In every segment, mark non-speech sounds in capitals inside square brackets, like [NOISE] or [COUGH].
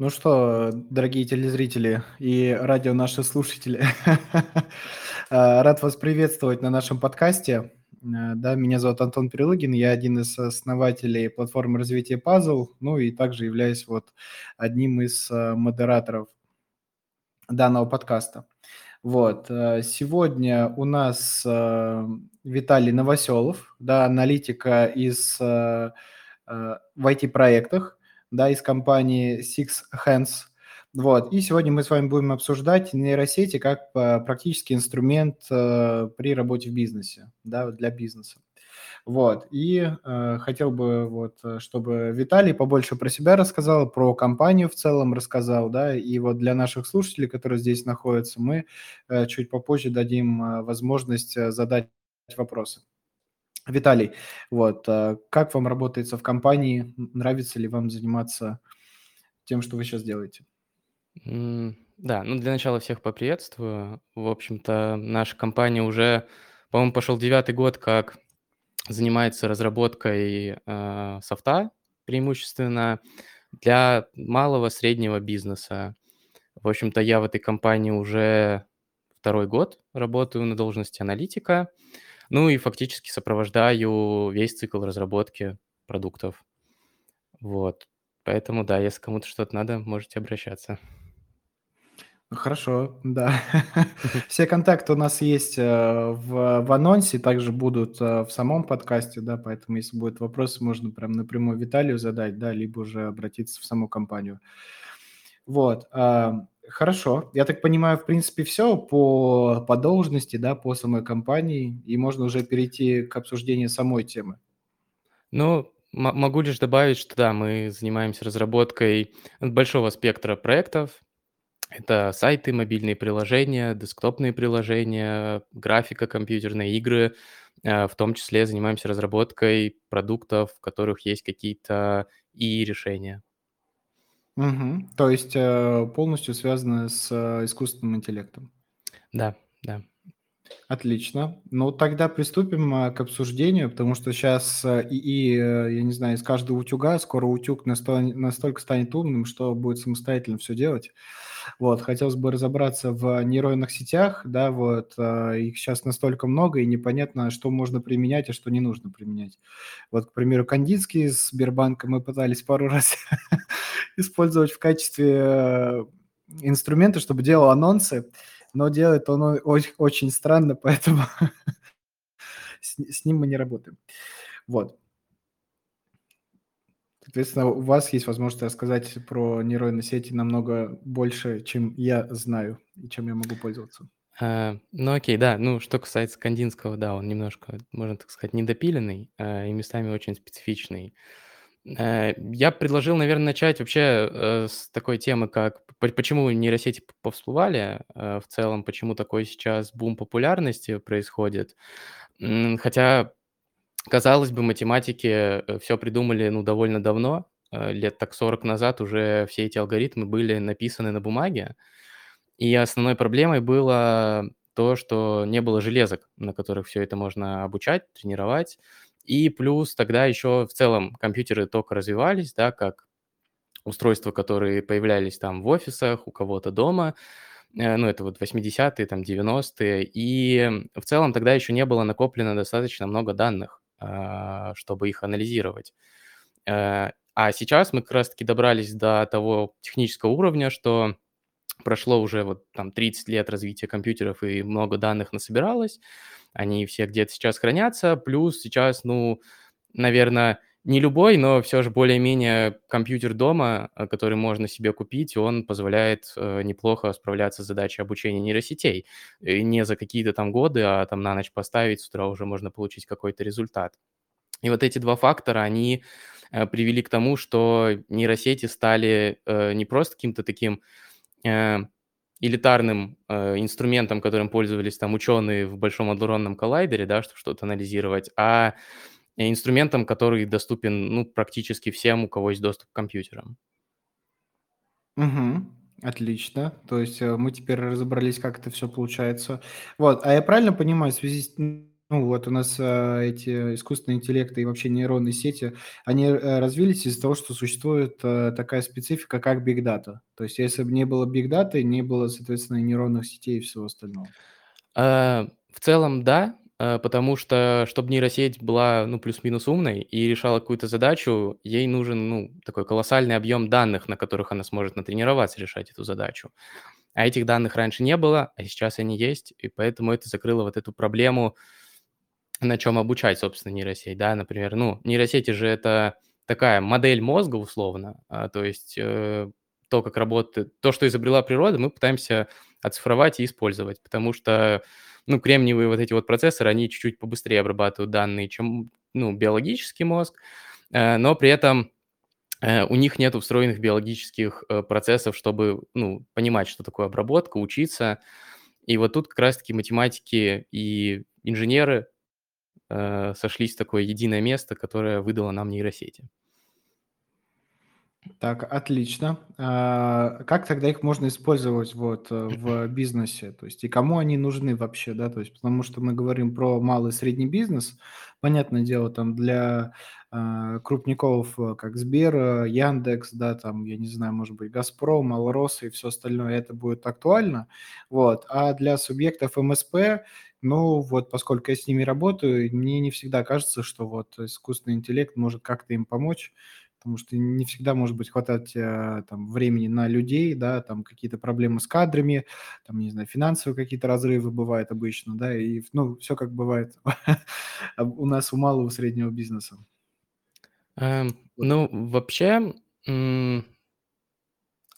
Ну что, дорогие телезрители и радио наши слушатели, а, [LAUGHS] рад вас приветствовать на нашем подкасте. Э, да, меня зовут Антон Перелыгин, я один из основателей платформы развития Puzzle, ну и также являюсь вот одним из э, модераторов данного подкаста. Вот, э, сегодня у нас Виталий Новоселов, да, аналитика из в IT-проектах, да, из компании Six Hands. Вот. И сегодня мы с вами будем обсуждать нейросети как э, практический инструмент э, при работе в бизнесе, да, для бизнеса. Вот. И э, хотел бы, вот, чтобы Виталий побольше про себя рассказал, про компанию в целом рассказал, да, и вот для наших слушателей, которые здесь находятся, мы э, чуть попозже дадим э, возможность э, задать вопросы. Виталий, вот, э, как вам работается в компании? Нравится ли вам заниматься тем, что вы сейчас делаете? да, ну для начала всех поприветствую. В общем-то, наша компания уже, по-моему, пошел девятый год, как занимается разработкой э, софта преимущественно для малого среднего бизнеса. В общем-то, я в этой компании уже второй год работаю на должности аналитика. Ну и фактически сопровождаю весь цикл разработки продуктов. Вот. Поэтому да, если кому-то что-то надо, можете обращаться. Хорошо, да. [LAUGHS] [LAUGHS] Все контакты у нас есть э, в, в анонсе, также будут э, в самом подкасте, да, поэтому если будут вопросы, можно прям напрямую Виталию задать, да, либо уже обратиться в саму компанию. Вот. А, Хорошо. Я так понимаю, в принципе, все по, по должности, да, по самой компании, и можно уже перейти к обсуждению самой темы. Ну, могу лишь добавить, что да, мы занимаемся разработкой большого спектра проектов. Это сайты, мобильные приложения, десктопные приложения, графика, компьютерные игры. Э, в том числе занимаемся разработкой продуктов, в которых есть какие-то и решения. Мгм. То есть, э, полностью связано с, э, искусственным интеллектом. Да, да. Отлично. Ну, тогда приступим, а, к обсуждению, потому что сейчас ИИ, э, я не знаю, из каждого утюга скоро утюг насто настолько станет умным, что будет самостоятельно все делать. Вот, хотелось бы разобраться в нейронных сетях, да, вот, а, их сейчас настолько много, и непонятно, что можно применять, а что не нужно применять. Вот, к примеру, Кандинский из Сбербанка мы пытались пару [LAUGHS] раз использовать в качестве э, инструмента, чтобы делал анонсы, но делает он очень, очень странно, поэтому [LAUGHS] с, с ним мы не работаем. Вот. Соответственно, у вас есть возможность рассказать про нейронные сети намного больше, чем я знаю и чем я могу пользоваться. А, ну окей, да. Ну, что касается Кандинского, да, он немножко, можно так сказать, недопиленный а, и местами очень специфичный. Э, я предложил, наверное, начать вообще э, с такой темы, как почему нейросети повсплывали э, в целом, почему такой сейчас бум популярности происходит. Хотя, казалось бы, математики все придумали ну, довольно давно, лет так 40 назад уже все эти алгоритмы были написаны на бумаге, и основной проблемой было то, что не было железок, на которых все это можно обучать, тренировать. И плюс тогда еще в целом компьютеры только развивались, да, как устройства, которые появлялись там в офисах, у кого-то дома, э, ну, это вот 80-е, там, 90-е, и в целом тогда еще не было накоплено достаточно много данных, а, чтобы их анализировать. Э, а сейчас мы как раз-таки добрались до того технического уровня, что прошло уже вот там 30 лет развития компьютеров и много данных насобиралось, они все где-то сейчас хранятся, плюс сейчас, ну, наверное, не любой, но все же более-менее компьютер дома, э, который можно себе купить, он позволяет э, неплохо справляться с задачей обучения нейросетей. И не за какие-то там годы, а там на ночь поставить, с утра уже можно получить какой-то результат. И вот эти два фактора, они э, привели к тому, что нейросети стали не просто каким-то таким элитарным э, инструментом, которым пользовались там ученые в Большом адронном коллайдере, да, чтобы что-то анализировать, а инструментом, который доступен, ну, практически всем, у кого есть доступ к компьютерам. Угу. Отлично. То есть э, мы теперь разобрались, как это все получается. Вот, а я правильно понимаю, в связи с Ну вот у нас, а, эти искусственные интеллекты и вообще нейронные сети, они, э, развились из-за того, что существует, э, такая специфика, как big data. То есть если бы не было big data, не было, соответственно, и нейронных сетей и всего остального. А, в целом, да, а, потому что, чтобы нейросеть была, ну, плюс-минус умной и решала какую-то задачу, ей нужен, ну, такой колоссальный объем данных, на которых она сможет натренироваться решать эту задачу. А этих данных раньше не было, а сейчас они есть, и поэтому это закрыло вот эту проблему на чем обучать, собственно, нейросеть, да, например, ну, нейросети же это такая модель мозга условно, а, то есть э, то, как работает, то, что изобрела природа, мы пытаемся оцифровать и использовать, потому что, ну, кремниевые вот эти вот процессоры, они чуть-чуть побыстрее обрабатывают данные, чем, ну, биологический мозг, э, но при этом э, у них нет встроенных биологических э, процессов, чтобы, ну, понимать, что такое обработка, учиться, и вот тут как раз-таки математики и инженеры э, сошлись в такое единое место, которое выдало нам нейросети. Так, отлично. А, как тогда их можно использовать вот э, в бизнесе? То есть и кому они нужны вообще, да? То есть потому что мы говорим про малый и средний бизнес. Понятное дело, там для а, крупников, э, как Сбер, Яндекс, да, там, я не знаю, может быть, Газпром, Алрос и все остальное, это будет актуально. Вот. А для субъектов МСП ну, вот поскольку я с ними работаю, мне не всегда кажется, что вот искусственный интеллект может как-то им помочь, потому что не всегда, может быть, хватать э, там времени на людей, да, там какие-то проблемы с кадрами, там, не знаю, финансовые какие-то разрывы бывают обычно, да, и, ну, все как бывает [LAUGHS] у нас у малого среднего бизнеса. Эм, ну, вообще,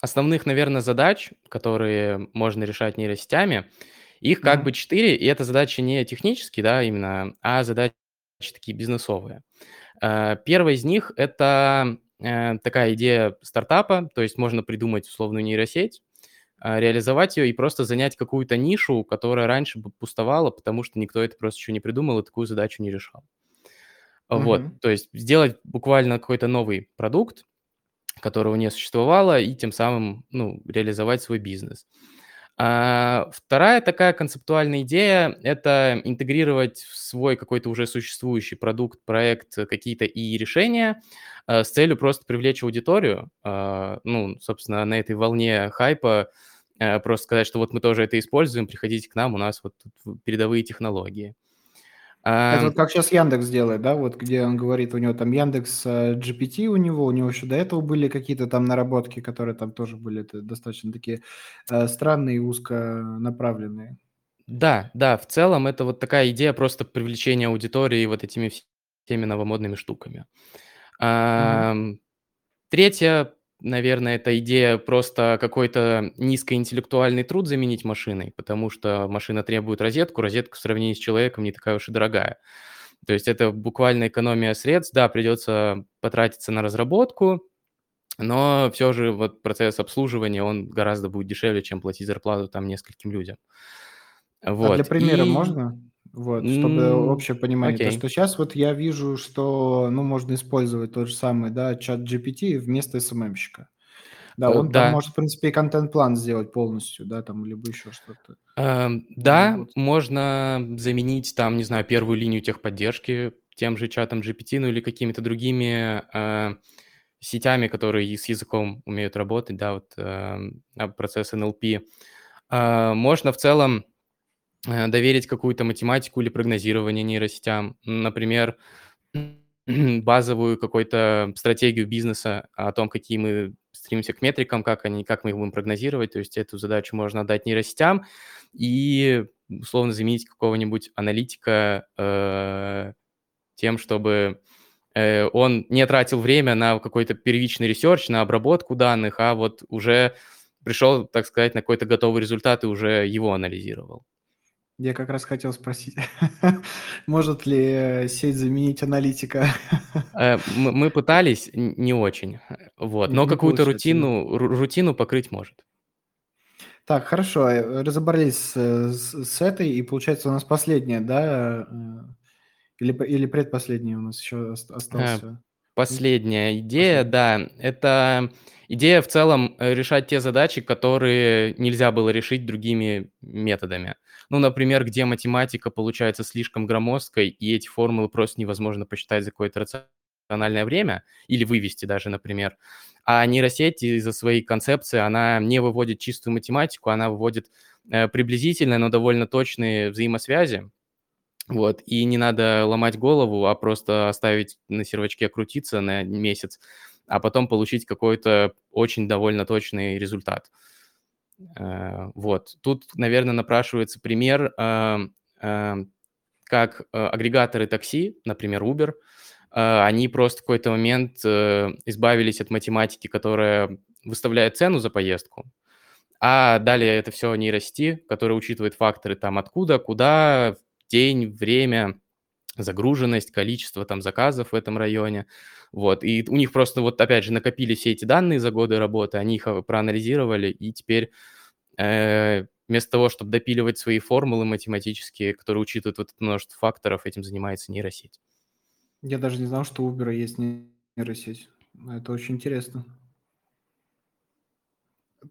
основных, наверное, задач, которые можно решать нейросетями, их как Мгм. бы 4, и это задачи не технические, да, именно, а задачи такие бизнесовые. Э, первая из них- это, э, такая идея стартапа, то есть можно придумать условную нейросеть, э, реализовать ее и просто занять какую-то нишу, которая раньше бы пустовала, потому что никто это просто еще не придумал и такую задачу не решал. Вот, Мгм. то есть сделать буквально какой-то новый продукт, которого не существовало, и тем самым, ну, реализовать свой бизнес. А, вторая такая концептуальная идея- это интегрировать в свой какой-то уже существующий продукт, проект э, какие-то ИИ-решения, э, с целью просто привлечь аудиторию. А, ну, собственно, на этой волне хайпа, э, просто сказать, что вот мы тоже это используем, приходите к нам, у нас вот передовые технологии. Это Ам, вот как сейчас Яндекс делает, да, вот где он говорит, у него там Яндекс э, GPT у него, у него еще до этого были какие-то там наработки, которые там тоже были это достаточно такие э, странные и узконаправленные. да, да, в целом это вот такая идея просто привлечения аудитории вот этими всеми новомодными штуками. Мгм. Ам, 3, наверное, это идея просто какой-то низкоинтеллектуальный труд заменить машиной, потому что машина требует розетку, розетка в сравнении с человеком не такая уж и дорогая. То есть это буквально экономия средств. Да, придется потратиться на разработку, но все же вот процесс обслуживания, он гораздо будет дешевле, чем платить зарплату там нескольким людям. А для Вот, примера и, можно? Вот, чтобы м, общее понимание. То, окей. что сейчас вот я вижу, что, ну, можно использовать тот же самый, да, чат GPT вместо СММщика. Да, Э, он там да, может, в принципе, и контент-план сделать полностью, да, там, либо еще что-то. Эм, да, вот. можно заменить там, не знаю, первую линию техподдержки тем же чатом GPT, ну или какими-то другими э, сетями, которые с языком умеют работать, да, вот а, процесс NLP. А, Можно в целом э, доверить какую-то математику или прогнозирование нейросетям. Например, [CLEARS THROAT] базовую какую-то стратегию бизнеса о том, какие мы стремимся к метрикам, как они, как мы их будем прогнозировать. То есть эту задачу можно отдать нейросетям и условно заменить какого-нибудь аналитика э, тем, чтобы э, он не тратил время на какой-то первичный research, на обработку данных, а вот уже пришел, так сказать, на какой-то готовый результат и уже его анализировал. Я как раз хотел спросить, [LAUGHS] может ли сеть заменить аналитика? [LAUGHS] Э, мы пытались, не очень, вот, Не но какую-то рутину ру рутину покрыть может. Так, хорошо, э, разобрались с, э, с с этой, и получается у нас последняя, да, или или предпоследняя у нас еще ост остался? М, последняя идея, да, это идея в целом, решать те задачи, которые нельзя было решить другими методами. Ну, например, где математика получается слишком громоздкой, и эти формулы просто невозможно посчитать за какое-то рациональное время или вывести даже, например. А нейросеть из-за своей концепции, она не выводит чистую математику, она выводит э, приблизительные, но довольно точные взаимосвязи. Вот, и не надо ломать голову, а просто оставить на сервачке крутиться на месяц, а потом получить какой-то очень довольно точный результат. Э, вот, тут, наверное, напрашивается пример, э, как агрегаторы такси, например, Uber – а, они просто в какой-то момент э, избавились от математики, которая выставляет цену за поездку, а далее это все нейросети, которые учитывают факторы там откуда, куда, день, время, загруженность, количество там заказов в этом районе. Вот, и у них просто вот опять же накопили все эти данные за годы работы, они их проанализировали, и теперь э, вместо того, чтобы допиливать свои формулы математические, которые учитывают вот это множество факторов, этим занимается нейросеть. Я даже не знал, что у Uber есть нейросеть. Это очень интересно.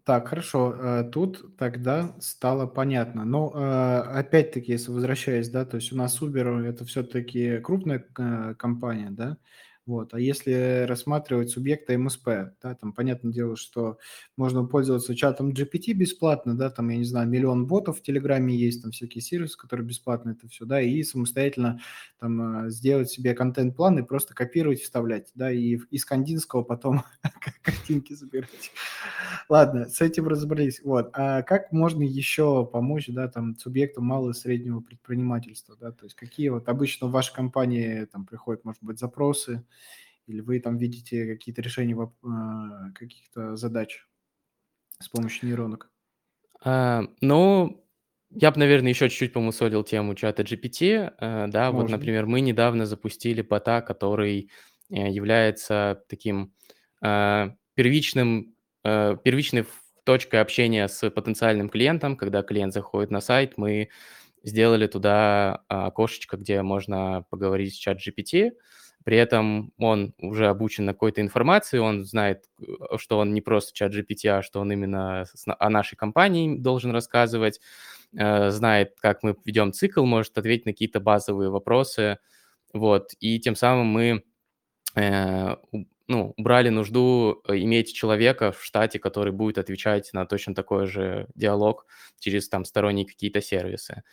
Так, хорошо. Э, тут тогда стало понятно. Но э, опять-таки, если возвращаясь, да, то есть у нас Uber это все-таки крупная э, компания, да, вот. А если рассматривать субъекта МСП, да, там понятное дело, что можно пользоваться чатом GPT бесплатно, да, там, я не знаю, миллион ботов в Телеграме есть, там всякие сервисы, которые бесплатно это все, да, и самостоятельно там сделать себе контент-план и просто копировать, вставлять, да, и из Кандинского потом [LAUGHS] картинки забирать. Ладно, с этим разобрались. Вот. А как можно еще помочь, да, там, субъекту малого и среднего предпринимательства, да, то есть какие вот обычно в вашей компании там приходят, может быть, запросы, или вы там видите какие-то решения а, каких-то задач с помощью нейронок? А, ну, я бы, наверное, еще чуть-чуть помусолил тему чата GPT. А, да, вот, например, мы недавно запустили бота, который э, является таким а, первичным, первичной точкой общения с потенциальным клиентом. Когда клиент заходит на сайт, мы сделали туда окошечко, где можно поговорить с чат GPT. При этом он уже обучен на какой-то информации, он знает, э, что он не просто чат GPT, а что он именно о нашей компании должен рассказывать, э, знает, как мы ведем цикл, может ответить на какие-то базовые вопросы. Вот. И тем самым мы э, ну, убрали нужду иметь человека в штате, который будет отвечать на точно такой же диалог через там сторонние какие-то сервисы.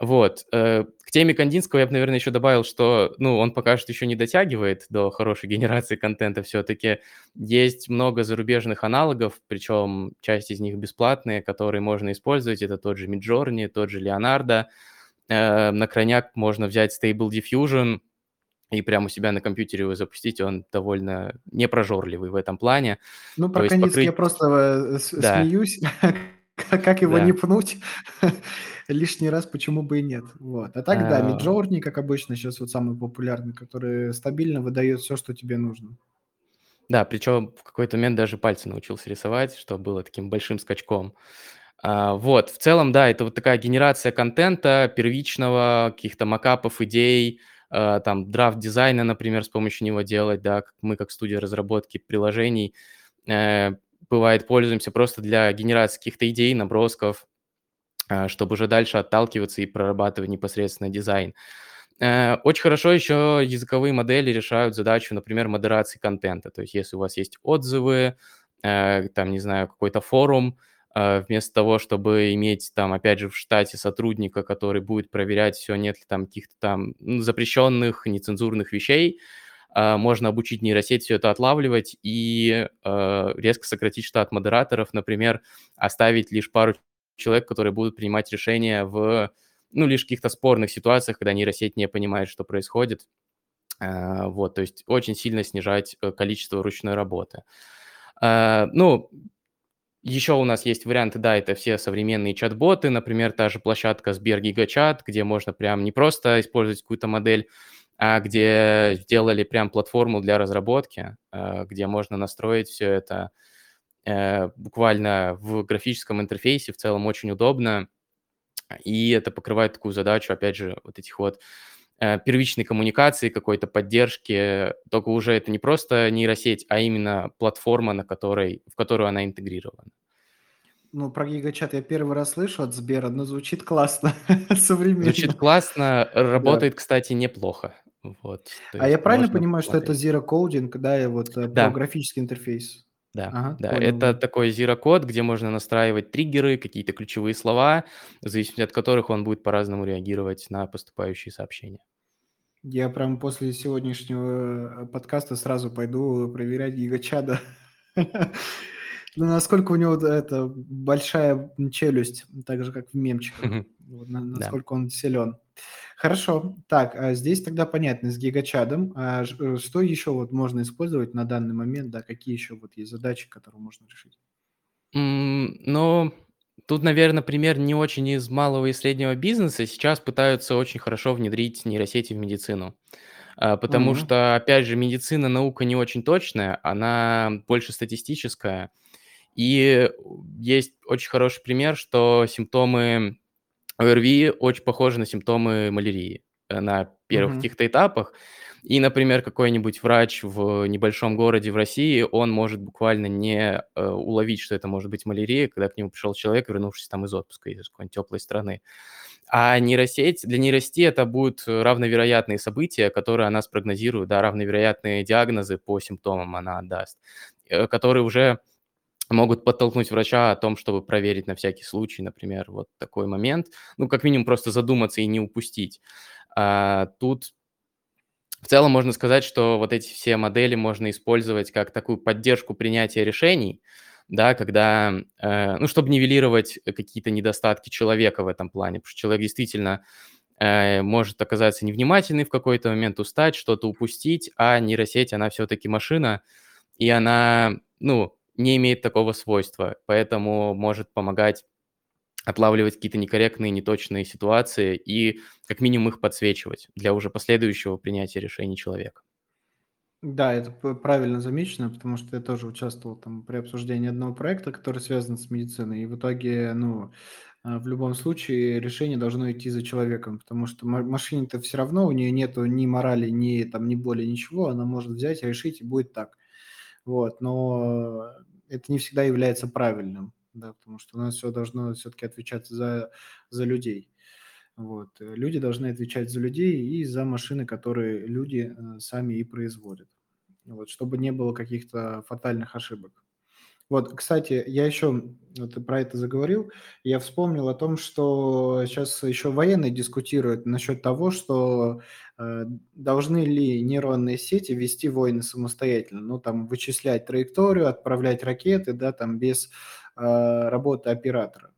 Вот. Э, к теме Кандинского я бы, наверное, еще добавил, что, ну, он пока что еще не дотягивает до хорошей [LAUGHS] генерации контента все-таки. Есть много зарубежных аналогов, причем часть из них бесплатные, которые можно использовать. Это тот же Midjourney, тот же Leonardo. Э, на крайняк можно взять Stable Diffusion и прямо у себя на компьютере его запустить, он довольно непрожорливый в этом плане. Ну, про Кандинский покрыть... я просто э, да. смеюсь. [LAUGHS] [LAUGHS] как его да. не пнуть [LAUGHS] лишний раз, почему бы и нет. Вот. А так, а... да, Midjourney, как обычно, сейчас вот самый популярный, который стабильно выдает все, что тебе нужно. Да, причем в какой-то момент даже пальцы научился рисовать, что было таким большим скачком. А, вот, в целом, да, это вот такая генерация контента, первичного, каких-то макапов, идей, а, там, драфт-дизайна, например, с помощью него делать, да, мы как студия разработки приложений, э, бывает, пользуемся просто для генерации каких-то идей, набросков, а, чтобы уже дальше отталкиваться и прорабатывать непосредственно дизайн. Э, очень хорошо еще языковые модели решают задачу, например, модерации контента. То есть если у вас есть отзывы, э, там, не знаю, какой-то форум, э, вместо того, чтобы иметь там, опять же, в штате сотрудника, который будет проверять, все нет ли там каких-то там запрещенных, нецензурных вещей, можно обучить нейросеть все это отлавливать и а, резко сократить штат модераторов, например, оставить лишь пару человек, которые будут принимать решения в, ну, лишь каких-то спорных ситуациях, когда нейросеть не понимает, что происходит. А, вот, то есть очень сильно снижать э, количество ручной работы. Ну, еще у нас есть варианты, да, это все современные чат-боты, например, та же площадка Сбер Гигачат, где можно прям не просто использовать какую-то модель, а где сделали прям платформу для разработки, а, где можно настроить все это э, буквально в графическом интерфейсе, в целом очень удобно, и это покрывает такую задачу, опять же, вот этих вот э, первичной коммуникации, какой-то поддержки, только уже это не просто нейросеть, а именно платформа, на которой, в которую она интегрирована. Ну, про гигачат я первый раз слышу от Сбера, но звучит классно, [LAUGHS] Звучит современно. классно, Да. работает, кстати, неплохо. Вот, А я правильно понимаю, что это посмотреть. Zero Coding, да, и вот, э, Да. графический интерфейс? Да, Ага, да, понял, это такой зирокод, где можно настраивать триггеры, какие-то ключевые слова, в зависимости от которых он будет по-разному реагировать на поступающие сообщения. Я прям после сегодняшнего, э, подкаста сразу пойду проверять гигачада. [LAUGHS] Ну, насколько у него, это, большая, челюсть, так же, как в мемчиках. Насколько он силен. Хорошо. Так, а здесь тогда понятно с гигачадом. А э, что еще вот можно использовать на данный момент, да, какие еще вот есть задачи, которые можно решить? М, ну, тут, наверно, пример не очень из малого и среднего бизнеса. Сейчас пытаются очень хорошо внедрить нейросети в медицину. А, потому М. что, опять же, медицина- наука не очень точная, она больше статистическая. И есть очень хороший пример, что симптомы ОРВИ очень похожи на симптомы малярии, э, на первых Мгм. каких-то этапах. И, например, какой-нибудь врач в небольшом городе в России, он может буквально не, э, уловить, что это может быть малярия, когда к нему пришел человек, вернувшийся там из отпуска, из какой-нибудь теплой страны. А нейросеть для нейросети это будут равновероятные события, которые она спрогнозирует, да, равновероятные диагнозы по симптомам она отдаст, э, которые уже могут подтолкнуть врача о том, чтобы проверить на всякий случай, например, вот такой момент. Ну, как минимум, просто задуматься и не упустить. А, тут в целом можно сказать, что вот эти все модели можно использовать как такую поддержку принятия решений, да, когда, э, ну, чтобы нивелировать какие-то недостатки человека в этом плане. Потому что человек действительно, э, может оказаться невнимательный в какой-то момент, устать, что-то упустить, а нейросеть, она все-таки машина, и она, ну, не имеет такого свойства, поэтому может помогать отлавливать какие-то некорректные, неточные ситуации и как минимум их подсвечивать для уже последующего принятия решений человека. Да, это правильно замечено, потому что я тоже участвовал там при обсуждении одного проекта, который связан с медициной. И в итоге, ну, а, в любом случае решение должно идти за человеком, потому что ма машине-то все равно, у нее нету ни морали, ни там, ни боли, ничего. Она может взять, решить, и будет так. Вот, но это не всегда является правильным, да, потому что у нас все должно все-таки отвечать за за людей. Вот, э, люди должны отвечать за людей и за машины, которые люди, э, сами и производят. Вот, чтобы не было каких-то фатальных ошибок. Вот, кстати, я еще, вот про это заговорил, я вспомнил о том, что сейчас еще военные дискутируют насчет того, что должны ли нейронные сети вести войны самостоятельно, ну, там, вычислять траекторию, отправлять ракеты, да, там, без э, работы оператора.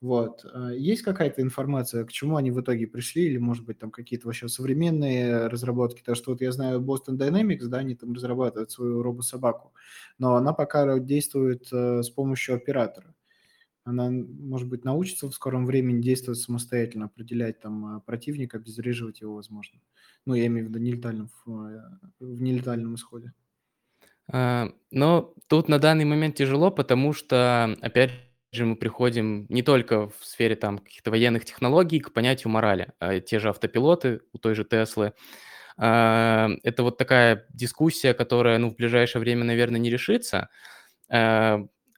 Вот. э, Есть какая-то информация, к чему они в итоге пришли, или, может быть, там какие-то вообще современные разработки? Потому что вот я знаю Boston Dynamics, да, они там разрабатывают свою робособаку, но она пока действует э, с помощью оператора. Она, может быть, научится в скором времени действовать самостоятельно, определять там э, противника, обезвреживать его, возможно. Ну, я имею в виду нелетальном, э, в нелетальном исходе. А, но тут на данный момент тяжело, потому что, опять же, мы приходим не только в сфере там каких-то военных технологий к понятию морали. А те же автопилоты у той же Теслы. А, это вот такая дискуссия, которая, ну, в ближайшее время, наверное, не решится.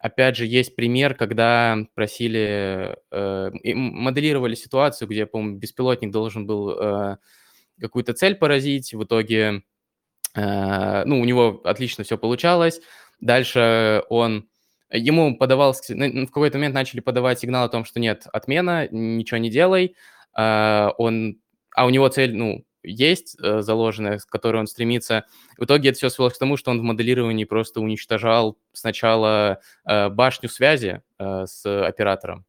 Опять же, есть пример, когда просили, э, моделировали ситуацию, где, по-моему, беспилотник должен был, э, какую-то цель поразить. В итоге Э, ну, у него отлично все получалось. Dальше он ему подавал с ну, в какой-то момент начали подавать сигнал о том, что нет, отмена, ничего не делай. А, он а у него цель, ну, есть, э, заложенная, к которой он стремится. В итоге это все свелось к тому, что он в моделировании просто уничтожал сначала, э, башню связи, э, с оператором,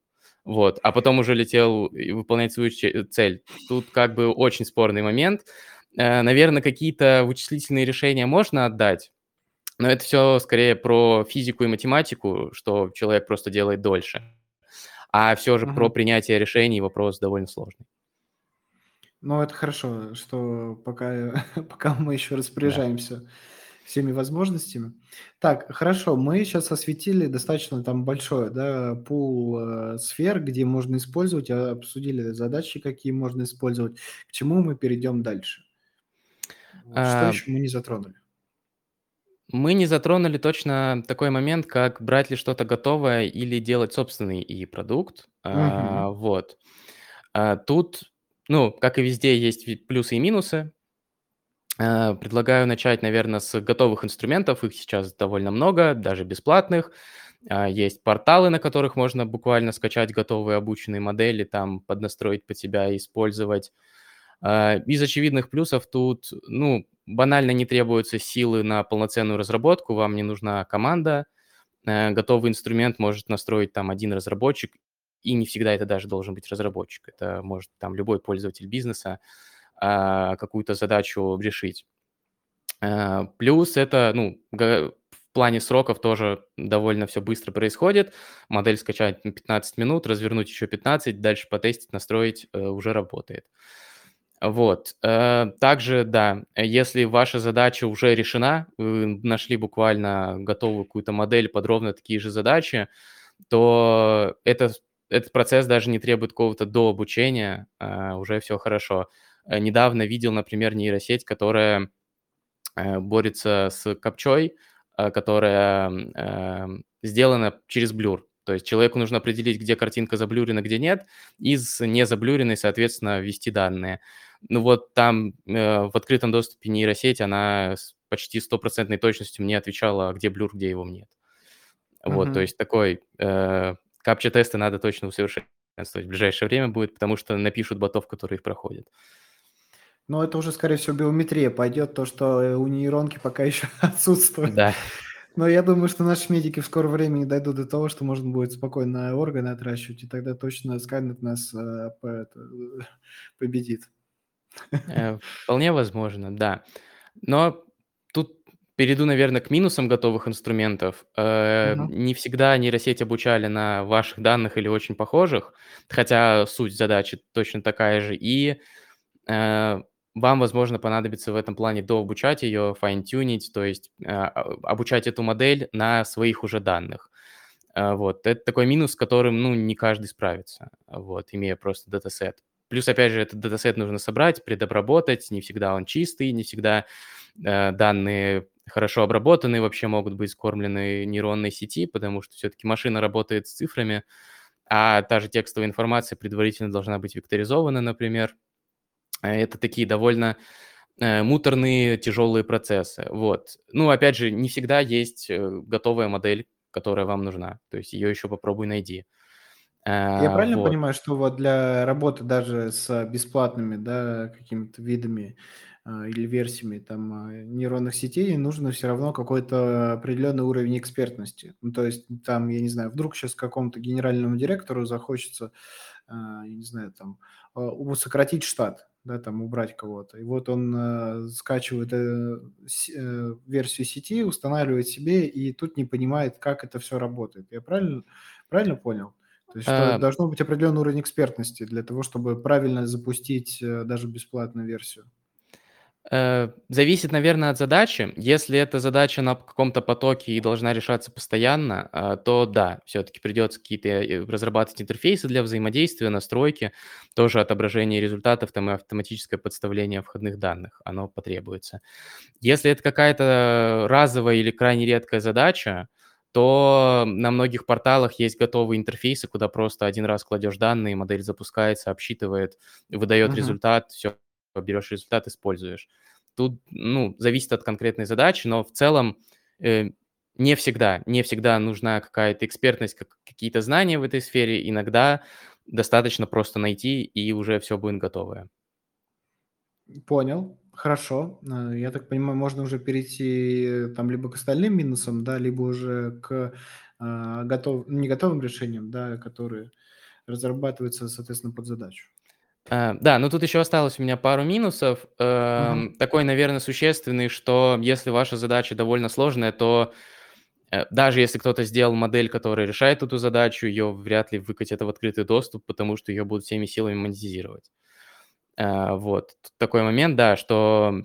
вот, а потом уже летел выполнять свою цель. Тут как бы очень спорный момент. Э, наверно, какие-то вычислительные решения можно отдать, но это все скорее про физику и математику, что человек просто делает дольше. А все же про Мгм. принятие решений вопрос довольно сложный. Ну, это хорошо, что пока, [LAUGHS] пока мы еще Да. распоряжаемся всеми возможностями. Так, хорошо, мы сейчас осветили достаточно там большой, да, пул э, сфер, где можно использовать, а, обсудили задачи, какие можно использовать. К чему мы перейдем дальше? Вот, что А еще мы не затронули? Мы не затронули точно такой момент, как брать ли что-то готовое или делать собственный и-продукт. А, Мгм. вот. А, тут, ну, как и везде, есть плюсы и минусы. А, предлагаю начать, наверно, с готовых инструментов. Их сейчас довольно много, даже бесплатных. А, есть порталы, на которых можно буквально скачать готовые обученные модели, там поднастроить под себя и использовать. А, из очевидных плюсов тут, ну, банально не требуется силы на полноценную разработку, вам не нужна команда. Э, готовый инструмент может настроить там один разработчик, и не всегда это даже должен быть разработчик. Это может там любой пользователь бизнеса, а, какую-то задачу решить. Э, плюс это, ну, в плане сроков тоже довольно всё быстро происходит. Модель скачать, ну, 15 минут, развернуть еще 15, дальше потестить, настроить, э, уже работает. Вот. Э, также, да, если ваша задача уже решена, вы нашли буквально готовую какую-то модель под ровно такие же задачи, то это этот процесс даже не требует какого-то дообучения, а, уже всё хорошо. Э, недавно видел, например, нейросеть, которая, э, борется с капчой, э, которая, эм, сделана через блюр. То есть человеку нужно определить, где картинка заблюрена, где нет, и с незаблюренной, соответственно, ввести данные. Ну вот там, э, в открытом доступе нейросеть, она с почти стопроцентной точностью мне отвечала, где блюр, где его нет. Вот, то есть такой, э, капча-тесты надо точно усовершенствовать в ближайшее время будет, потому что напишут ботов, которые их проходят. Но это уже, скорее всего, биометрия пойдет, то, что, э, у нейронки пока еще [LAUGHS] отсутствует. Да. Но я думаю, что наши медики в скором времени дойдут до того, что можно будет спокойно органы отращивать, и тогда точно сканер нас, э, по это, э, победит. Вполне возможно, да. Но перейду, наверно, к минусам готовых инструментов. Э, Мгм. не всегда нейросеть обучали на ваших данных или очень похожих, хотя суть задачи точно такая же. И, э, вам, возможно, понадобится в этом плане дообучать ее, файн-тюнить, то есть, а, обучать эту модель на своих уже данных. Э, вот. Это такой минус, с которым, ну, не каждый справится, вот, имея просто датасет. Плюс, опять же, этот датасет нужно собрать, предобработать, не всегда он чистый, не всегда, э, данные хорошо обработаны, вообще могут быть скормлены нейронной сети, потому что всё-таки машина работает с цифрами, а та же текстовая информация предварительно должна быть векторизована, например. А это такие довольно, э, муторные, тяжелые процессы. Вот. Ну, опять же, не всегда есть, э, готовая модель, которая вам нужна, то есть ее еще попробуй найди. Я Э, правильно вот. понимаю, что вот для работы даже с бесплатными, да, какими-то видами, а, или версиями там, а, нейронных сетей нужно всё равно какой-то определенный уровень экспертности? Ну, то есть там, я не знаю, вдруг щас какому-то генеральному директору захочется, а, я не знаю, там, а, сократить штат, да, там, убрать кого-то. И вот он, э, скачивает, э, с э, версию сети, устанавливает себе и тут не понимает, как это всё работает. Я правильно правильно понял? То есть что А должно быть определенный уровень экспертности для того, чтобы правильно запустить, э, даже бесплатную версию? Э, зависит, наверно, от задачи. Если эта задача на каком-то потоке и должна решаться постоянно, а, то да, всё-таки придется какие-то, э, разрабатывать интерфейсы для взаимодействия, настройки, тоже отображение результатов там и автоматическое подставление входных данных, оно потребуется. Если это какая-то разовая или крайне редкая задача, то на многих порталах есть готовые интерфейсы, куда просто 1 раз кладешь данные, модель запускается, обсчитывает, выдает Мгм. результат, всё, берешь результат, используешь. Тут, ну, зависит от конкретной задачи, но в целом, э, не всегда не всегда нужна какая-то экспертность, как какие-то знания в этой сфере. Иногда достаточно просто найти, и уже всё будет готовое. Понял, хорошо. Э, я так понимаю, можно уже перейти там либо к остальным минусам, да, либо уже к, а, готов не готовым решениям, да, которые разрабатываются, соответственно, под задачу. Э, да, но тут еще осталось у меня пару минусов. Эм, такой, наверно, существенный, что если ваша задача довольно сложная, то, э, даже если кто-то сделал модель, которая решает эту задачу, ее вряд ли выкатят в открытый доступ, потому что ее будут всеми силами монетизировать. Э, вот. Тут такой момент, да, что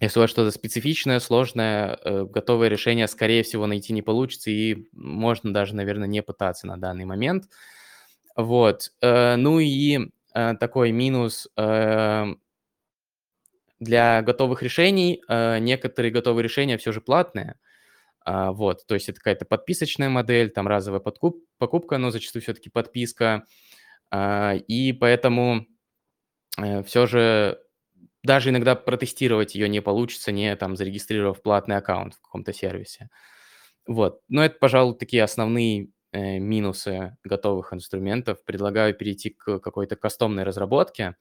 если у вас что-то специфичное, сложное, готовое решение, скорее всего, найти не получится, и можно даже, наверно, не пытаться на данный момент. Вот. Ну и, э, такой минус, эм для готовых решений э, некоторые готовые решения все же платные. А, вот, то есть это какая-то подписочная модель, там разовая подкуп, покупка, но зачастую все-таки подписка. А, и поэтому э, все же даже иногда протестировать ее не получится, не там зарегистрировав платный аккаунт в каком-то сервисе. Вот, но это, пожалуй, такие основные э, минусы готовых инструментов. Предлагаю перейти к какой-то кастомной разработке.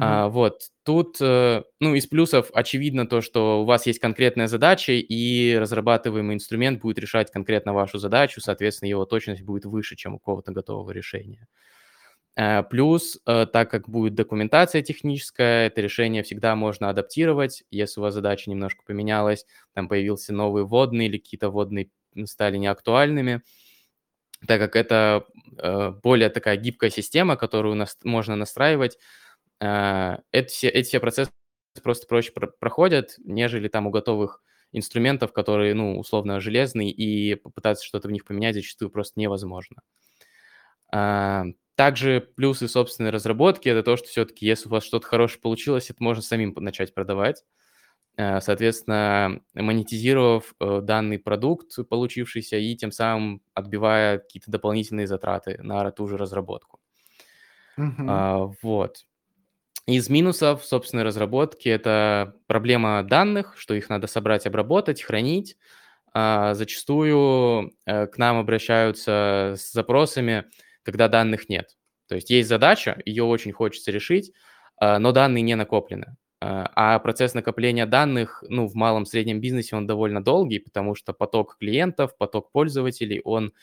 А, вот, тут, э, ну, из плюсов очевидно то, что у вас есть конкретная задача, и разрабатываемый инструмент будет решать конкретно вашу задачу, соответственно, его точность будет выше, чем у какого-то готового решения. Э, плюс, э, так как будет документация техническая, это решение всегда можно адаптировать, если у вас задача немножко поменялась, там появился новый вводный или какие-то вводные стали неактуальными, так как это более такая гибкая система, которую нас, можно настраивать, а, эти все, эти все процессы просто проще про- проходят, нежели там у готовых инструментов, которые, ну, условно, железные, и попытаться что-то в них поменять зачастую просто невозможно. А, также плюсы собственной разработки – это то, что все-таки, если у вас что-то хорошее получилось, это можно самим начать продавать. А, соответственно, монетизировав э, данный продукт, получившийся, и тем самым отбивая какие-то дополнительные затраты на ту же разработку. Мгм. Вот. Из минусов собственной разработки это проблема данных, что их надо собрать, обработать, хранить. А, зачастую э, к нам обращаются с запросами, когда данных нет. То есть есть задача, ее очень хочется решить, а, но данные не накоплены. А, а процесс накопления данных, ну, в малом среднем бизнесе он довольно долгий, потому что поток клиентов, поток пользователей, он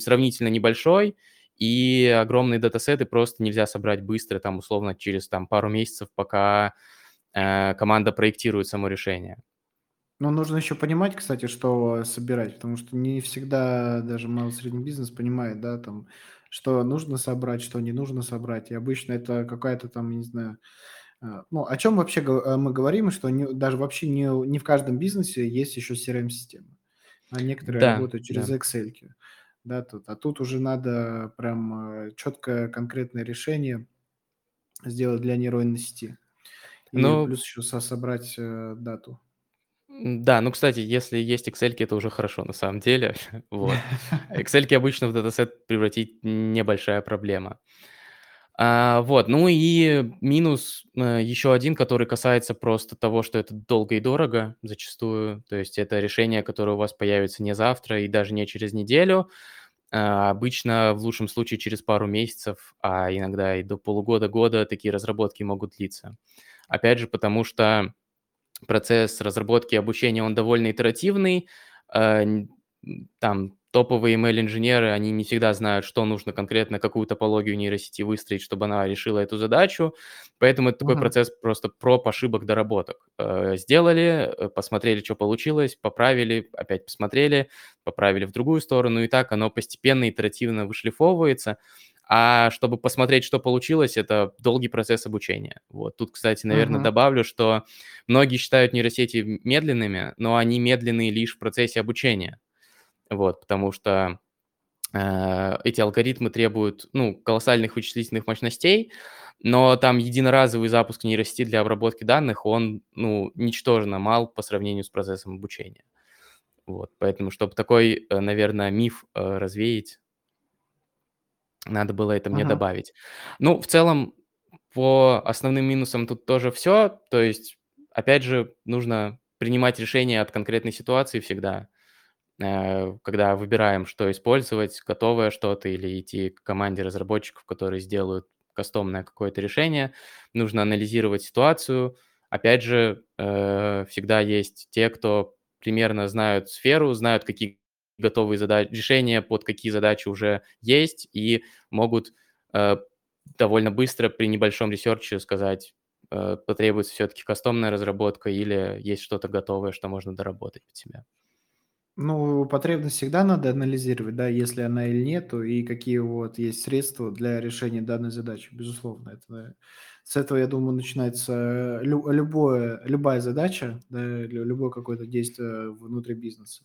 сравнительно небольшой, и огромные датасеты просто нельзя собрать быстро, там, условно, через там, пару месяцев, пока э, команда проектирует само решение. Ну, нужно еще понимать, кстати, что собирать, потому что не всегда даже малый средний бизнес понимает, да, там, что нужно собрать, что не нужно собрать. И обычно это какая-то там, не знаю, ну, о чем вообще э, мы говорим, что не, даже вообще не, не в каждом бизнесе есть еще CRM-система. А некоторые Да, работают через да. Excel да, тут. А тут уже надо прям э, четкое конкретное решение сделать для нейронной сети. И Ну, плюс еще со собрать э, дату. да, ну, кстати, если есть Excel, это уже хорошо на самом деле. [LAUGHS] Вот. [LAUGHS] Excel обычно в датасет превратить небольшая проблема. А, вот, ну и минус э, еще один, который касается просто того, что это долго и дорого зачастую. То есть это решение, которое у вас появится не завтра и даже не через неделю, а, обычно, в лучшем случае, через пару месяцев, а иногда и до полугода-года такие разработки могут длиться. Опять же, потому что процесс разработки и обучения, он довольно итеративный. А, там топовые ML-инженеры, они не всегда знают, что нужно конкретно, какую топологию нейросети выстроить, чтобы она решила эту задачу. Поэтому это такой Мгм. процесс просто проб ошибок доработок. Э, сделали, э, посмотрели, что получилось, поправили, опять посмотрели, поправили в другую сторону, и так оно постепенно, итеративно вышлифовывается. А чтобы посмотреть, что получилось, это долгий процесс обучения. Вот тут, кстати, наверное, Мгм. добавлю, что многие считают нейросети медленными, но они медленные лишь в процессе обучения. Вот, потому что э, эти алгоритмы требуют, ну, колоссальных вычислительных мощностей, но там единоразовый запуск нейросети для обработки данных, он, ну, ничтожно мал по сравнению с процессом обучения. Вот, поэтому, чтобы такой, э, наверное, миф э, развеять, надо было это мне Мгм. добавить. Ну, в целом, по основным минусам тут тоже все. То есть, опять же, нужно принимать решения от конкретной ситуации всегда. Э, когда выбираем, что использовать, готовое что-то или идти к команде разработчиков, которые сделают кастомное какое-то решение, нужно анализировать ситуацию. Опять же, э, всегда есть те, кто примерно знают сферу, знают, какие готовые задачи, решения под какие задачи уже есть, и могут э, довольно быстро при небольшом ресерче сказать, потребуется все-таки кастомная разработка или есть что-то готовое, что можно доработать под себя. Ну, потребность всегда надо анализировать, да, если она или нету, и какие вот есть средства для решения данной задачи. Безусловно, это с этого, я думаю, начинается лю- любое, любая задача, да, лю- любое какое-то действие внутри бизнеса.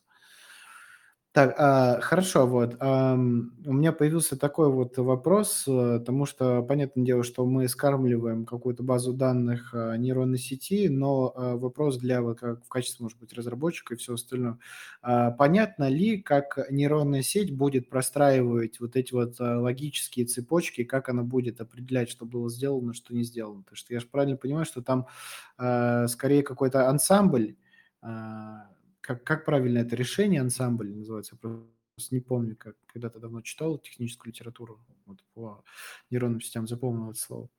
Так, а, хорошо, вот, ам, у меня появился такой вот вопрос, э, потому что понятное дело, что мы скармливаем какую-то базу данных, а, нейронной сети, но, а, вопрос для вот как в качестве, может быть, разработчика и всего остального. А, понятно ли, как нейронная сеть будет простраивать вот эти вот, а, логические цепочки, как она будет определять, что было сделано, что не сделано? Потому что я же правильно понимаю, что там, а, скорее какой-то ансамбль, а как как правильно это решение, ансамбль называется? Просто не помню, как когда-то давно читал техническую литературу вот по нейронным сетям, запомнил это слово.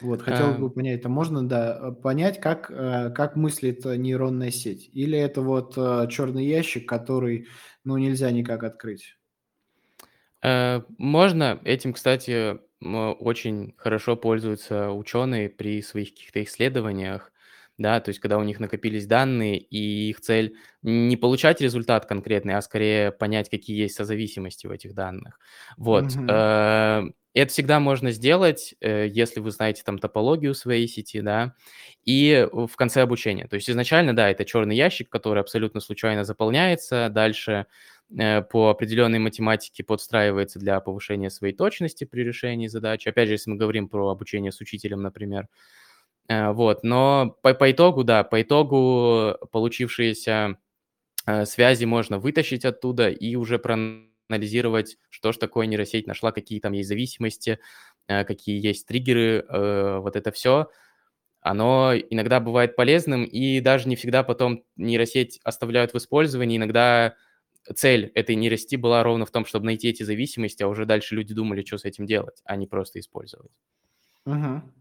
Вот, хотелось А, бы понять, это можно, да, э, понять, как, э, как мыслит нейронная сеть? Или это вот э, черный ящик, который, ну, нельзя никак открыть? э, можно. Этим, кстати, очень хорошо пользуются ученые при своих каких-то исследованиях. Да, то есть когда у них накопились данные, и их цель не получать результат конкретный, а скорее понять, какие есть созависимости в этих данных. Вот. Э, Это всегда можно сделать, э, если вы знаете там топологию своей сети, да, и в конце обучения. То есть изначально, да, это черный ящик, который абсолютно случайно заполняется. Дальше э, по определенной математике подстраивается для повышения своей точности при решении задач. Опять же, если мы говорим про обучение с учителем, например. Э, Вот, но по, по итогу, да, по итогу получившиеся э, связи можно вытащить оттуда и уже проанализировать, что ж такое нейросеть нашла, какие там есть зависимости, э, какие есть триггеры, вот это все. Оно иногда бывает полезным, и даже не всегда потом нейросеть оставляют в использовании. Иногда цель этой нейросети была ровно в том, чтобы найти эти зависимости, а уже дальше люди думали, что с этим делать, а не просто использовать. Мгм.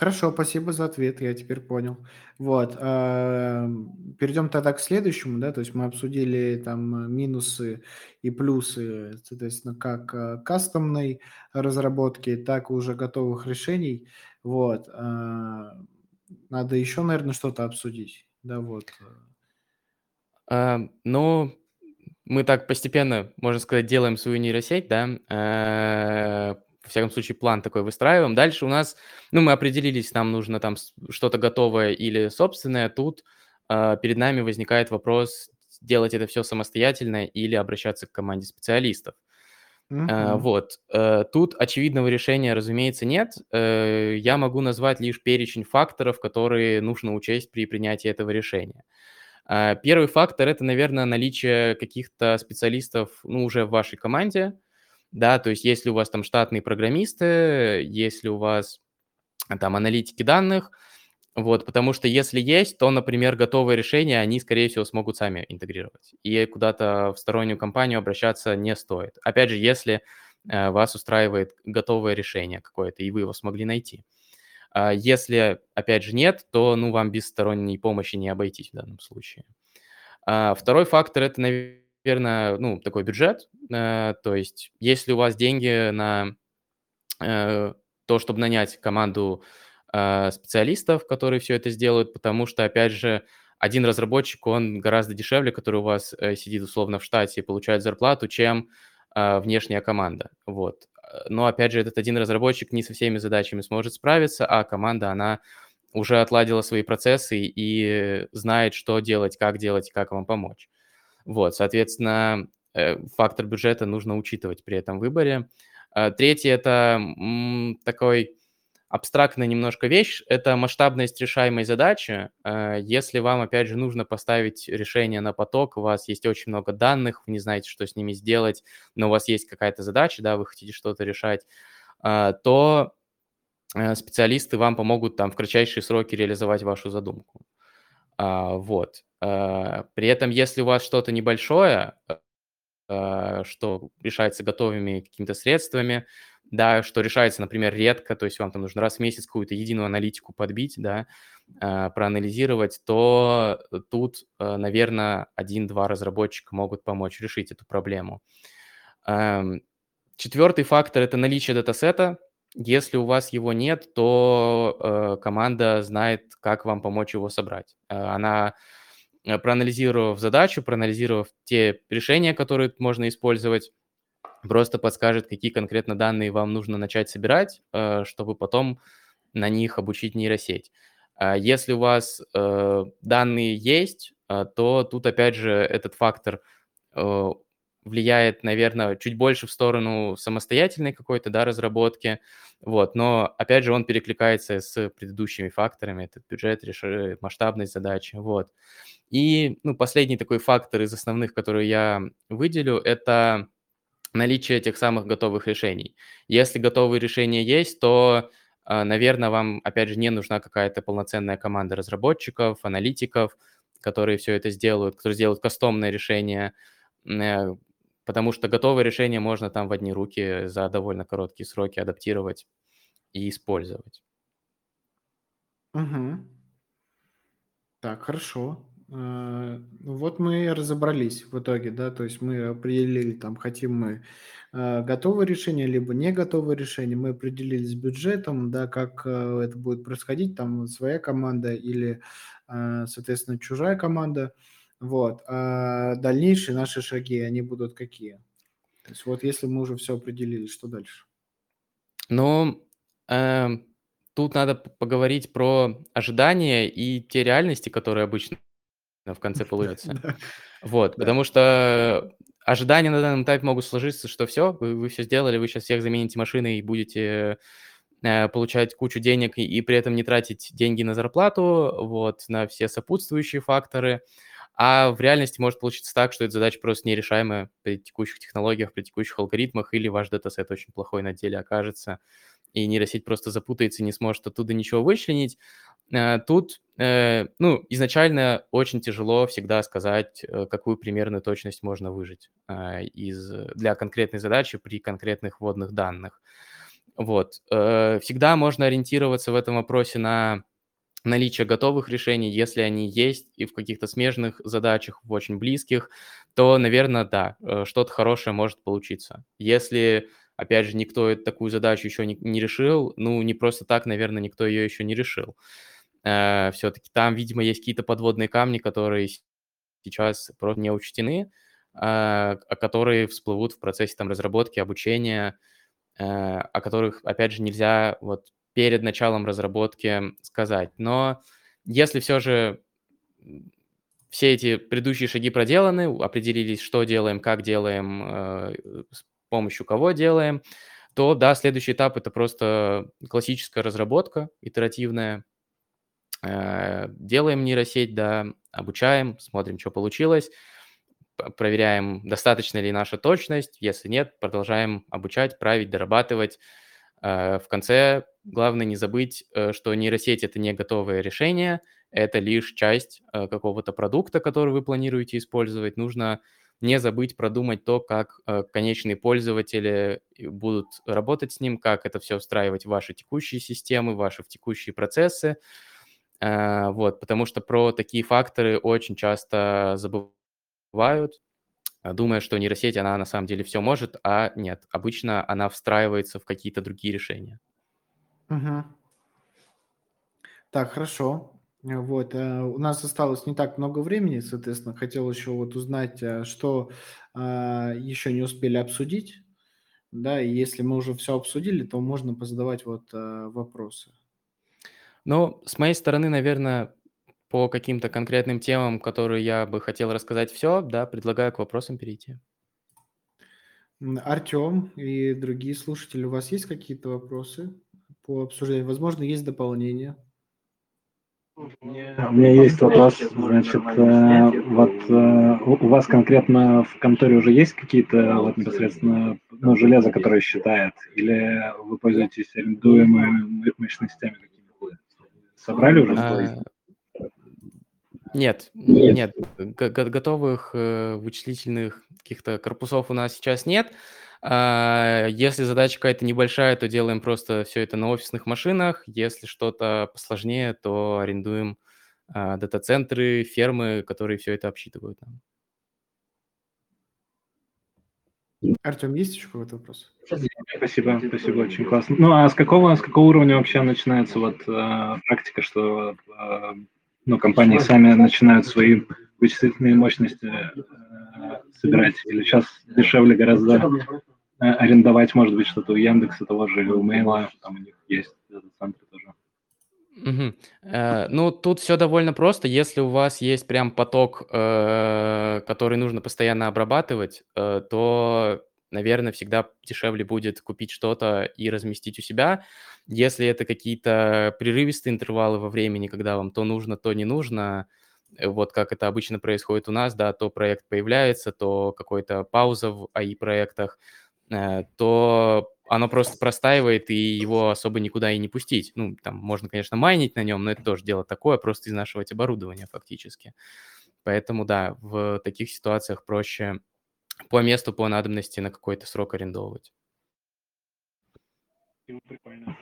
Хорошо, спасибо за ответ, я теперь понял. Вот, ам, перейдем тогда к следующему, да, то есть мы обсудили там э, минусы и плюсы, соответственно, как э, кастомной разработки, так и уже готовых решений. Вот, а, надо еще, наверное, что-то обсудить, да, вот. э. А, ну, мы так постепенно, можно сказать, делаем свою нейросеть, да, э, во всяком случае, план такой выстраиваем. Дальше у нас, ну, мы определились, нам нужно там что-то готовое или собственное. Тут а, перед нами возникает вопрос, делать это все самостоятельно или обращаться к команде специалистов. А, Мгм. Вот. э, Тут очевидного решения, разумеется, нет. Э, Я могу назвать лишь перечень факторов, которые нужно учесть при принятии этого решения. А, Первый фактор– это, наверное, наличие каких-то специалистов, ну, уже в вашей команде, да, то есть если у вас там штатные программисты, если у вас там аналитики данных, вот, потому что если есть, то, например, готовые решения, они, скорее всего, смогут сами интегрировать. И куда-то в стороннюю компанию обращаться не стоит. Опять же, если э, вас устраивает готовое решение какое-то, и вы его смогли найти. А если, опять же, нет, то, ну, вам без сторонней помощи не обойтись в данном случае. А, второй фактор- это, наверное, ну, такой бюджет. Э, то есть если у вас деньги на, э, то, чтобы нанять команду, а, специалистов, которые все это сделают, потому что, опять же, один разработчик, он гораздо дешевле, который у вас, э, сидит условно в штате и получает зарплату, чем, а, внешняя команда. Вот. Э, но, опять же, этот один разработчик не со всеми задачами сможет справиться, а команда, она уже отладила свои процессы и знает, что делать, как делать, как вам помочь. Вот, соответственно, э, фактор бюджета нужно учитывать при этом выборе. А, Третье– это такой абстрактная немножко вещь, это масштабность решаемой задачи. Э, Если вам, опять же, нужно поставить решение на поток, у вас есть очень много данных, вы не знаете, что с ними сделать, но у вас есть какая-то задача, да, вы хотите что-то решать, то э, специалисты вам помогут там в кратчайшие сроки реализовать вашу задумку. А, вот. А, при этом, если у вас что-то небольшое, а, что решается готовыми какими-то средствами, да, что решается, например, редко, то есть вам там нужно раз в месяц какую-то единую аналитику подбить, да, проанализировать, то тут, наверное, один-два разработчика могут помочь решить эту проблему. Ам, Четвертый фактор– это наличие датасета. Если у вас его нет, то э, команда знает, как вам помочь его собрать. Э, Она, э, проанализировав задачу, проанализировав те решения, которые можно использовать, просто подскажет, какие конкретно данные вам нужно начать собирать, э, чтобы потом на них обучить нейросеть. А Если у вас э, данные есть, э, то тут опять же этот фактор – э, влияет, наверное, чуть больше в сторону самостоятельной какой-то, да, разработки, вот, но, опять же, он перекликается с предыдущими факторами, это бюджет, реш... масштабность задачи, вот. И, ну, последний такой фактор из основных, который я выделю, это наличие этих самых готовых решений. Если готовые решения есть, то, а, наверное, вам, опять же, не нужна какая-то полноценная команда разработчиков, аналитиков, которые все это сделают, которые сделают кастомное решение, э, потому что готовое решение можно там в одни руки за довольно короткие сроки адаптировать и использовать. Угу. Так, хорошо. Э, ну вот мы разобрались в итоге, да, то есть мы определили, там, хотим мы э, готовое решение, либо не готовое решение, мы определились с бюджетом, да, как э, это будет происходить, там, своя команда или, соответственно, чужая команда, вот, а дальнейшие наши шаги, они будут какие? То есть вот если мы уже все определили, что дальше? Ну, эм, тут надо поговорить про ожидания и те реальности, которые обычно в конце [LAUGHS] получается. Вот, потому что ожидания на данном этапе могут сложиться, что все, вы, вы все сделали, вы сейчас всех замените машиной и будете э, получать кучу денег и, и при этом не тратить деньги на зарплату, вот, на все сопутствующие факторы. А в реальности может получиться так, что эта задача просто нерешаемая при текущих технологиях, при текущих алгоритмах, или ваш датасет очень плохой на деле окажется, и нейросеть просто запутается и не сможет оттуда ничего вычленить. Э, тут, э, ну, изначально очень тяжело всегда сказать, э, какую примерную точность можно выжить из, для конкретной задачи при конкретных вводных данных. Вот. Всегда можно ориентироваться в этом вопросе на наличие готовых решений, если они есть и в каких-то смежных задачах, в очень близких, то, наверное, да, что-то хорошее может получиться. Если, опять же, никто такую задачу еще не, не решил, ну, не просто так, наверное, никто ее еще не решил. Э, все-таки там, видимо, есть какие-то подводные камни, которые сейчас просто не учтены, а которые всплывут в процессе там разработки, обучения, э, о которых, опять же, нельзя вот перед началом разработки сказать. Но если все же все эти предыдущие шаги проделаны, определились, что делаем, как делаем, э, с помощью кого делаем, то да, следующий этап это просто классическая разработка, итеративная, Э, делаем нейросеть, да, обучаем, смотрим, что получилось, проверяем, достаточно ли наша точность. Если нет, продолжаем обучать, править, дорабатывать. Э, в конце главное не забыть, э, что нейросеть – это не готовое решение, это лишь часть какого-то продукта, который вы планируете использовать. Нужно не забыть продумать то, как конечные пользователи будут работать с ним, как это все встраивать в ваши текущие системы, ваши текущие процессы, Э, вот, потому что про такие факторы очень часто забывают, э, думая, что нейросеть, она на самом деле все может, а нет. Обычно она встраивается в какие-то другие решения. Угу. Так, хорошо. Э, вот, у нас осталось не так много времени, соответственно, хотел еще вот узнать, что еще не успели обсудить, да, и если мы уже все обсудили, то можно позадавать вот вопросы. Ну, с моей стороны, наверное, по каким-то конкретным темам, которые я бы хотел рассказать, все, да, предлагаю к вопросам перейти. Артем и другие слушатели, у вас есть какие-то вопросы по обсуждению? Возможно, есть дополнение. У меня есть вопрос. Значит, э, вот э, у вас конкретно в конторе уже есть какие-то вот непосредственно ну, железо, которое считает, или вы пользуетесь арендуемыми мощностями? Собрали уже? А, нет, нет, готовых э, вычислительных каких-то корпусов у нас сейчас нет. А, если задача какая-то небольшая, то делаем просто все это на офисных машинах. Если что-то посложнее, то арендуем а, дата-центры, фермы, которые все это обсчитывают нам. Артем, есть еще какой-то вопрос? Спасибо, спасибо, очень классно. Ну, а с какого, с какого уровня вообще начинается вот э, практика, что э, ну, компании сами начинают свои вычислительные мощности э, собирать? Или сейчас дешевле гораздо э, арендовать, может быть, что-то у Яндекса того же или у Мейла, там у них есть центры тоже? Мгм. Э, ну, тут все довольно просто. Если у вас есть прям поток, э, который нужно постоянно обрабатывать, э, то, наверное, всегда дешевле будет купить что-то и разместить у себя. Если это какие-то прерывистые интервалы во времени, когда вам то нужно, то не нужно, э, вот как это обычно происходит у нас, да, то проект появляется, то какой-то пауза в АИ-проектах, э, то оно просто простаивает, и его особо никуда и не пустить. Ну, там можно, конечно, майнить на нем, но это тоже дело такое, просто изнашивать оборудование фактически. Поэтому, да, в таких ситуациях проще по месту, по надобности на какой-то срок арендовывать. Прикольно.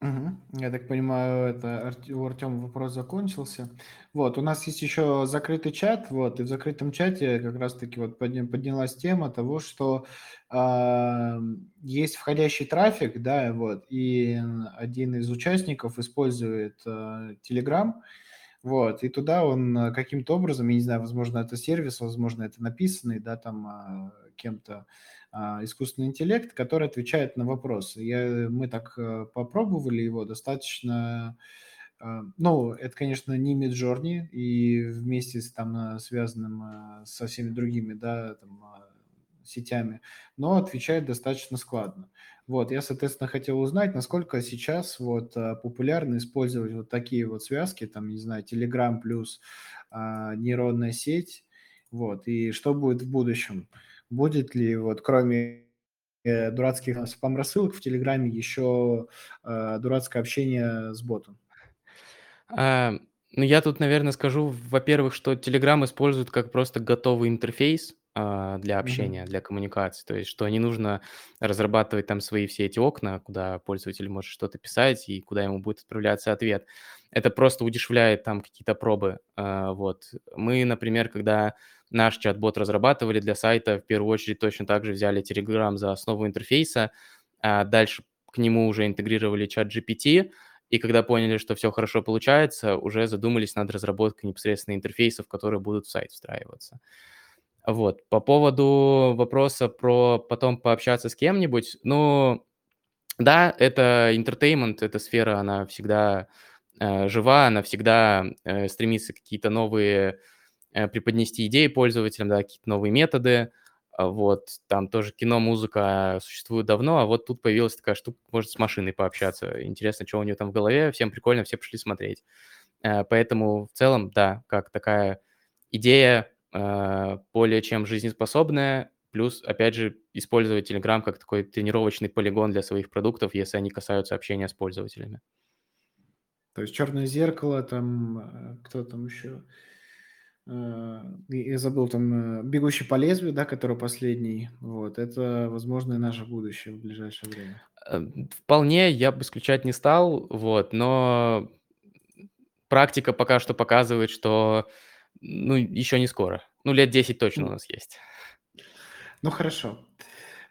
Мгм. Я так понимаю, это у Артема вопрос закончился. Вот, у нас есть еще закрытый чат, вот, и в закрытом чате как раз-таки вот подня- поднялась тема того, что а, есть входящий трафик, да, вот, и один из участников использует а, Telegram, вот, и туда он каким-то образом, я не знаю, возможно, это сервис, возможно, это написанный, да, там а, кем-то искусственный интеллект, который отвечает на вопросы. Я, мы так э, попробовали его достаточно... а, Ну, это, конечно, не Midjourney, и вместе с там э, связанным э, со всеми другими, да, там, а, сетями, но отвечает достаточно складно. Вот, я, соответственно, хотел узнать, насколько сейчас вот а, популярно использовать вот такие вот связки, там, не знаю, Telegram плюс а, нейронная сеть, вот, и что будет в будущем будет ли вот кроме э, дурацких спам-рассылок в Телеграме еще э, дурацкое общение с ботом? А, ну, я тут, наверное, скажу, во-первых, что Telegram используют как просто готовый интерфейс а, для общения, Мгм. для коммуникации. То есть, что не нужно разрабатывать там свои все эти окна, куда пользователь может что-то писать и куда ему будет отправляться ответ. Это просто удешевляет там какие-то пробы. А, вот. Мы, например, когда наш чат-бот разрабатывали для сайта, в первую очередь точно так же взяли Telegram за основу интерфейса, а дальше к нему уже интегрировали чат GPT, и когда поняли, что все хорошо получается, уже задумались над разработкой непосредственно интерфейсов, которые будут в сайт встраиваться. Вот. По поводу вопроса про потом пообщаться с кем-нибудь, ну, да, это entertainment, эта сфера, она всегда жива, она всегда э, стремится какие-то новые э, преподнести идеи пользователям, да, какие-то новые методы. А Вот, там тоже кино, музыка существуют давно, а вот тут появилась такая штука, может с машиной пообщаться. Интересно, что у нее там в голове, всем прикольно, все пошли смотреть. Э, Поэтому в целом, да, как такая идея э, более чем жизнеспособная, плюс, опять же, использовать Telegram как такой тренировочный полигон для своих продуктов, если они касаются общения с пользователями. То есть черное зеркало, там э, кто там еще? Э, Я забыл, там э, бегущий по лезвию, да, который последний. Вот, это, возможно, и наше будущее в ближайшее время. Вполне я бы исключать не стал, вот, но практика пока что показывает, что, ну, еще не скоро. Ну, лет 10 точно у нас есть. ну хорошо.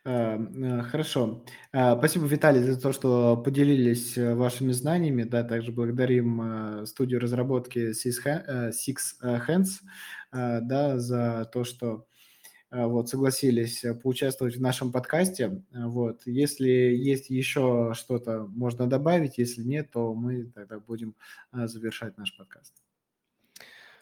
Э, э, Хорошо. Э, Спасибо, Виталий, за то, что поделились э, вашими знаниями. Да, также благодарим студию разработки Six Ha- Six, Hands да, за то, что вот, согласились поучаствовать в нашем подкасте. Вот. Если есть еще что-то, можно добавить. Если нет, то мы тогда будем завершать наш подкаст.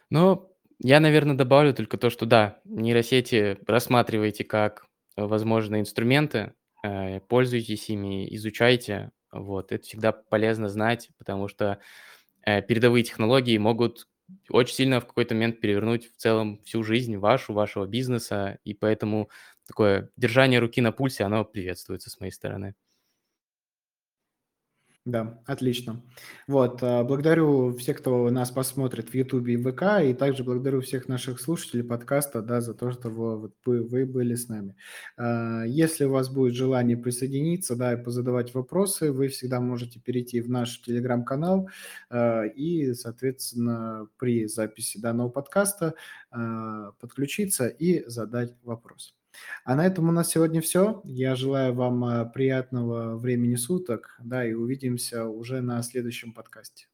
Но я, наверное, добавлю только то, что да, нейросети рассматривайте как возможные инструменты, э, пользуйтесь ими, изучайте. Вот, это всегда полезно знать, потому что э, передовые технологии могут очень сильно в какой-то момент перевернуть в целом всю жизнь вашу, вашего бизнеса, и поэтому такое держание руки на пульсе, оно приветствуется с моей стороны. Да, отлично. Вот, а, благодарю всех, кто нас посмотрит в Ютубе и ВК, и также благодарю всех наших слушателей подкаста, да, за то, что вы, вы, вы были с нами. А, Если у вас будет желание присоединиться, да, и позадавать вопросы, вы всегда можете перейти в наш телеграм-канал а, и, соответственно, при записи данного подкаста подключиться и задать вопрос. А на этом у нас сегодня все. Я желаю вам а, приятного времени суток, да, и увидимся уже на следующем подкасте.